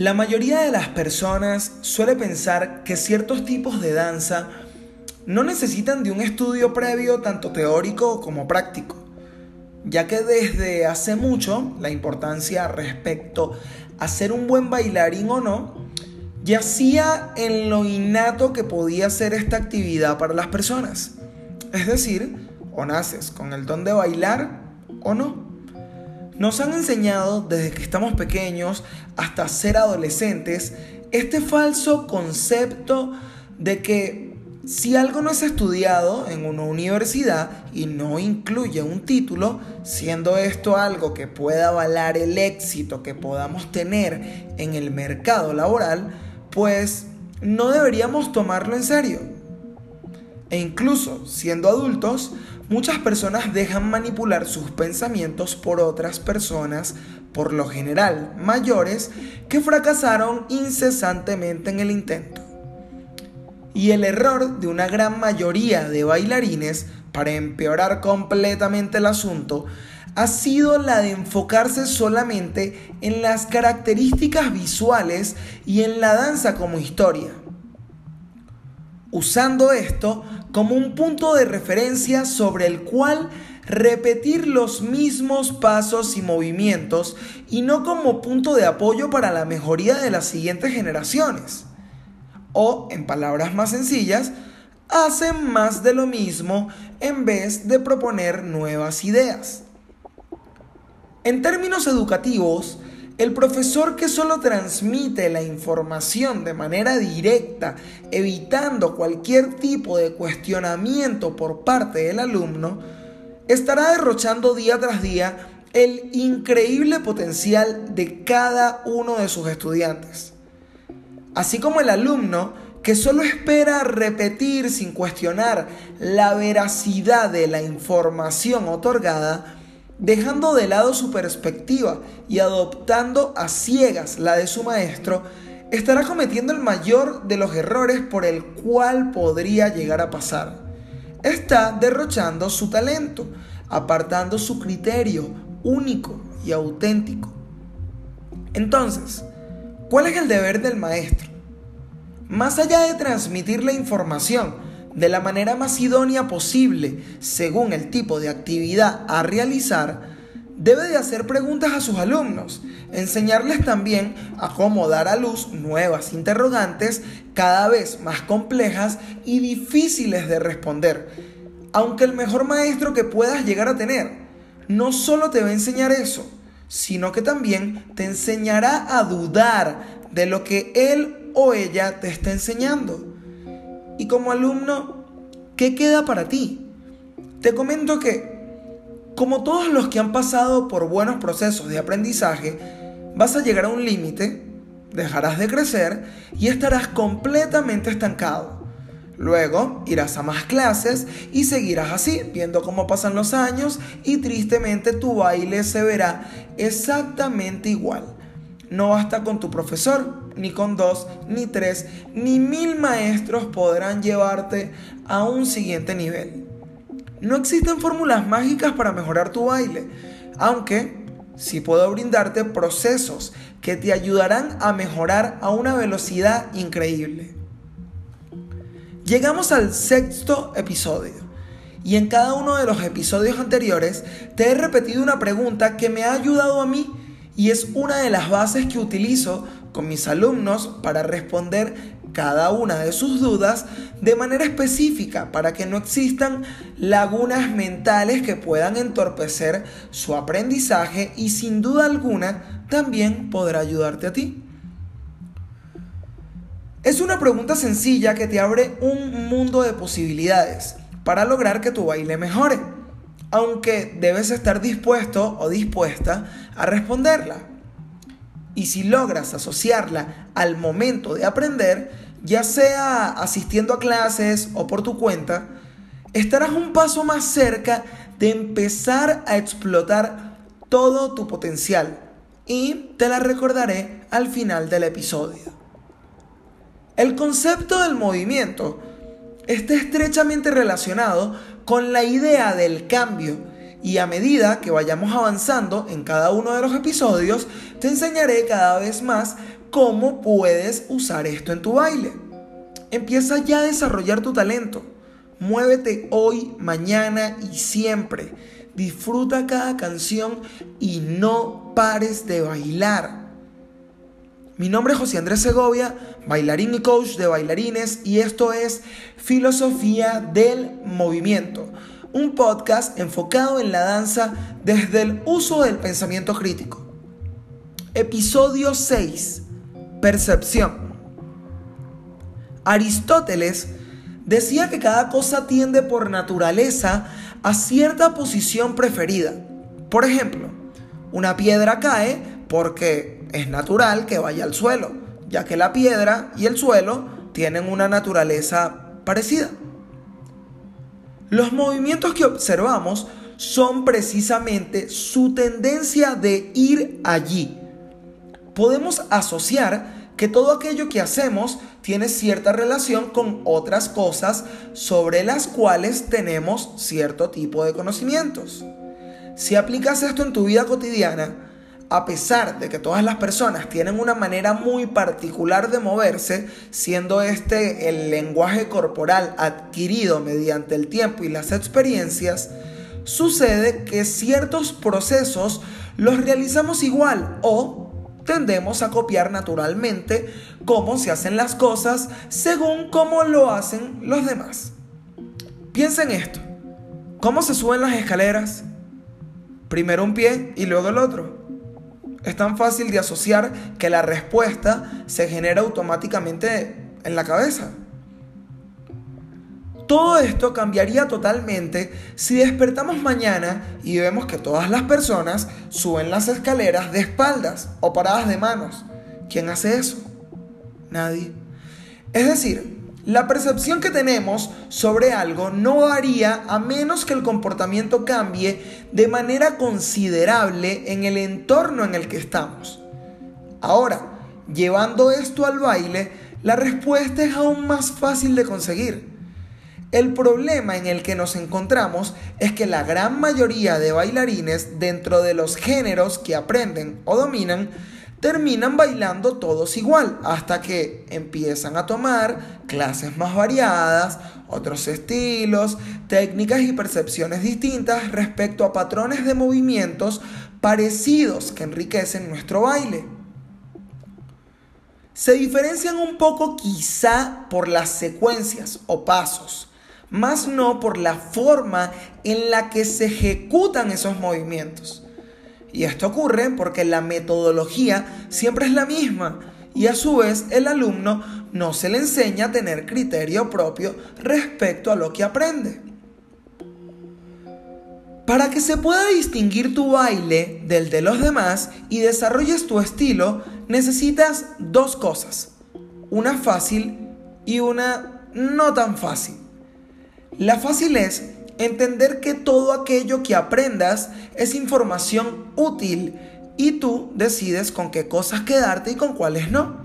La mayoría de las personas suele pensar que ciertos tipos de danza no necesitan de un estudio previo tanto teórico como práctico, ya que desde hace mucho la importancia respecto a ser un buen bailarín o no yacía en lo innato que podía ser esta actividad para las personas. Es decir, o naces con el don de bailar o no. Nos han enseñado desde que estamos pequeños hasta ser adolescentes este falso concepto de que si algo no es estudiado en una universidad y no incluye un título, siendo esto algo que pueda avalar el éxito que podamos tener en el mercado laboral, pues no deberíamos tomarlo en serio. E incluso siendo adultos, muchas personas dejan manipular sus pensamientos por otras personas, por lo general mayores, que fracasaron incesantemente en el intento. Y el error de una gran mayoría de bailarines, para empeorar completamente el asunto, ha sido la de enfocarse solamente en las características visuales y en la danza como historia usando esto como un punto de referencia sobre el cual repetir los mismos pasos y movimientos y no como punto de apoyo para la mejoría de las siguientes generaciones. O, en palabras más sencillas, hacen más de lo mismo en vez de proponer nuevas ideas. En términos educativos, el profesor que solo transmite la información de manera directa, evitando cualquier tipo de cuestionamiento por parte del alumno, estará derrochando día tras día el increíble potencial de cada uno de sus estudiantes. Así como el alumno que solo espera repetir sin cuestionar la veracidad de la información otorgada, dejando de lado su perspectiva y adoptando a ciegas la de su maestro, estará cometiendo el mayor de los errores por el cual podría llegar a pasar. Está derrochando su talento, apartando su criterio único y auténtico. Entonces, ¿cuál es el deber del maestro? Más allá de transmitir la información, de la manera más idónea posible según el tipo de actividad a realizar, debe de hacer preguntas a sus alumnos, enseñarles también a cómo dar a luz nuevas interrogantes cada vez más complejas y difíciles de responder. Aunque el mejor maestro que puedas llegar a tener no solo te va a enseñar eso, sino que también te enseñará a dudar de lo que él o ella te está enseñando. Y como alumno, ¿qué queda para ti? Te comento que, como todos los que han pasado por buenos procesos de aprendizaje, vas a llegar a un límite, dejarás de crecer y estarás completamente estancado. Luego irás a más clases y seguirás así, viendo cómo pasan los años y tristemente tu baile se verá exactamente igual. No basta con tu profesor, ni con dos, ni tres, ni mil maestros podrán llevarte a un siguiente nivel. No existen fórmulas mágicas para mejorar tu baile, aunque sí puedo brindarte procesos que te ayudarán a mejorar a una velocidad increíble. Llegamos al sexto episodio y en cada uno de los episodios anteriores te he repetido una pregunta que me ha ayudado a mí y es una de las bases que utilizo con mis alumnos para responder cada una de sus dudas de manera específica para que no existan lagunas mentales que puedan entorpecer su aprendizaje y sin duda alguna también podrá ayudarte a ti. Es una pregunta sencilla que te abre un mundo de posibilidades para lograr que tu baile mejore aunque debes estar dispuesto o dispuesta a responderla. Y si logras asociarla al momento de aprender, ya sea asistiendo a clases o por tu cuenta, estarás un paso más cerca de empezar a explotar todo tu potencial. Y te la recordaré al final del episodio. El concepto del movimiento está estrechamente relacionado con la idea del cambio y a medida que vayamos avanzando en cada uno de los episodios, te enseñaré cada vez más cómo puedes usar esto en tu baile. Empieza ya a desarrollar tu talento. Muévete hoy, mañana y siempre. Disfruta cada canción y no pares de bailar. Mi nombre es José Andrés Segovia, bailarín y coach de bailarines y esto es Filosofía del Movimiento, un podcast enfocado en la danza desde el uso del pensamiento crítico. Episodio 6. Percepción. Aristóteles decía que cada cosa tiende por naturaleza a cierta posición preferida. Por ejemplo, una piedra cae porque es natural que vaya al suelo, ya que la piedra y el suelo tienen una naturaleza parecida. Los movimientos que observamos son precisamente su tendencia de ir allí. Podemos asociar que todo aquello que hacemos tiene cierta relación con otras cosas sobre las cuales tenemos cierto tipo de conocimientos. Si aplicas esto en tu vida cotidiana, a pesar de que todas las personas tienen una manera muy particular de moverse, siendo este el lenguaje corporal adquirido mediante el tiempo y las experiencias, sucede que ciertos procesos los realizamos igual o tendemos a copiar naturalmente cómo se hacen las cosas según cómo lo hacen los demás. Piensa en esto. ¿Cómo se suben las escaleras? Primero un pie y luego el otro. Es tan fácil de asociar que la respuesta se genera automáticamente en la cabeza. Todo esto cambiaría totalmente si despertamos mañana y vemos que todas las personas suben las escaleras de espaldas o paradas de manos. ¿Quién hace eso? Nadie. Es decir, la percepción que tenemos sobre algo no varía a menos que el comportamiento cambie de manera considerable en el entorno en el que estamos. Ahora, llevando esto al baile, la respuesta es aún más fácil de conseguir. El problema en el que nos encontramos es que la gran mayoría de bailarines dentro de los géneros que aprenden o dominan terminan bailando todos igual hasta que empiezan a tomar clases más variadas, otros estilos, técnicas y percepciones distintas respecto a patrones de movimientos parecidos que enriquecen nuestro baile. Se diferencian un poco quizá por las secuencias o pasos más no por la forma en la que se ejecutan esos movimientos. Y esto ocurre porque la metodología siempre es la misma y a su vez el alumno no se le enseña a tener criterio propio respecto a lo que aprende. Para que se pueda distinguir tu baile del de los demás y desarrolles tu estilo, necesitas dos cosas, una fácil y una no tan fácil. La fácil es entender que todo aquello que aprendas es información útil y tú decides con qué cosas quedarte y con cuáles no.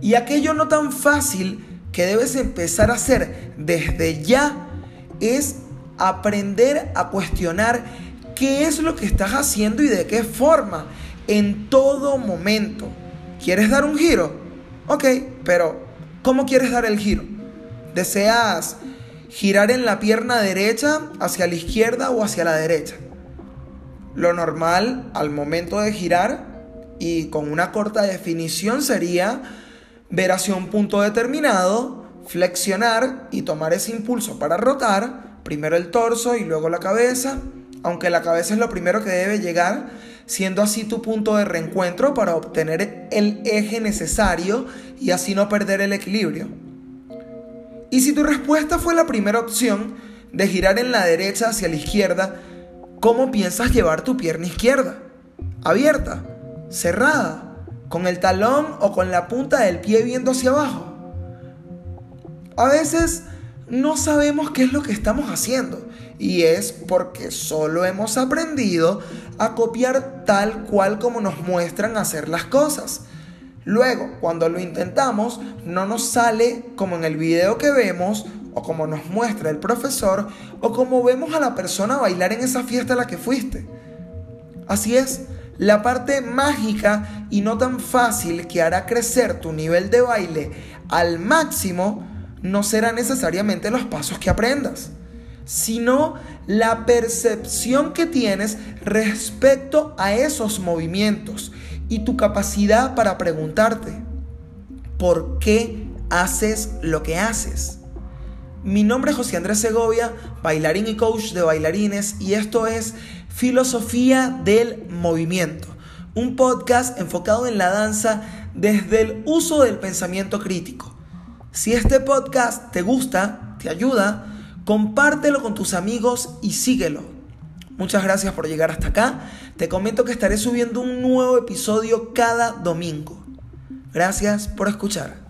Y aquello no tan fácil que debes empezar a hacer desde ya es aprender a cuestionar qué es lo que estás haciendo y de qué forma en todo momento. ¿Quieres dar un giro? Ok, pero ¿cómo quieres dar el giro? ¿Deseas girar en la pierna derecha hacia la izquierda o hacia la derecha. Lo normal al momento de girar y con una corta definición sería ver hacia un punto determinado, flexionar y tomar ese impulso para rotar, primero el torso y luego la cabeza, aunque la cabeza es lo primero que debe llegar, siendo así tu punto de reencuentro para obtener el eje necesario y así no perder el equilibrio. Y si tu respuesta fue la primera opción, de girar en la derecha hacia la izquierda, ¿cómo piensas llevar tu pierna izquierda? ¿Abierta? ¿Cerrada? ¿Con el talón o con la punta del pie viendo hacia abajo? A veces no sabemos qué es lo que estamos haciendo y es porque solo hemos aprendido a copiar tal cual como nos muestran hacer las cosas. Luego, cuando lo intentamos, no nos sale como en el video que vemos o como nos muestra el profesor o como vemos a la persona bailar en esa fiesta a la que fuiste. Así es, La parte mágica y no tan fácil que hará crecer tu nivel de baile al máximo no será necesariamente los pasos que aprendas, sino la percepción que tienes respecto a esos movimientos y tu capacidad para preguntarte, ¿por qué haces lo que haces? Mi nombre es José Andrés Segovia, bailarín y coach de bailarines, y esto es Filosofía del Movimiento, un podcast enfocado en la danza desde el uso del pensamiento crítico. Si este podcast te gusta, te ayuda, compártelo con tus amigos y síguelo. Muchas gracias por llegar hasta acá. Te comento que estaré subiendo un nuevo episodio cada domingo. Gracias por escuchar.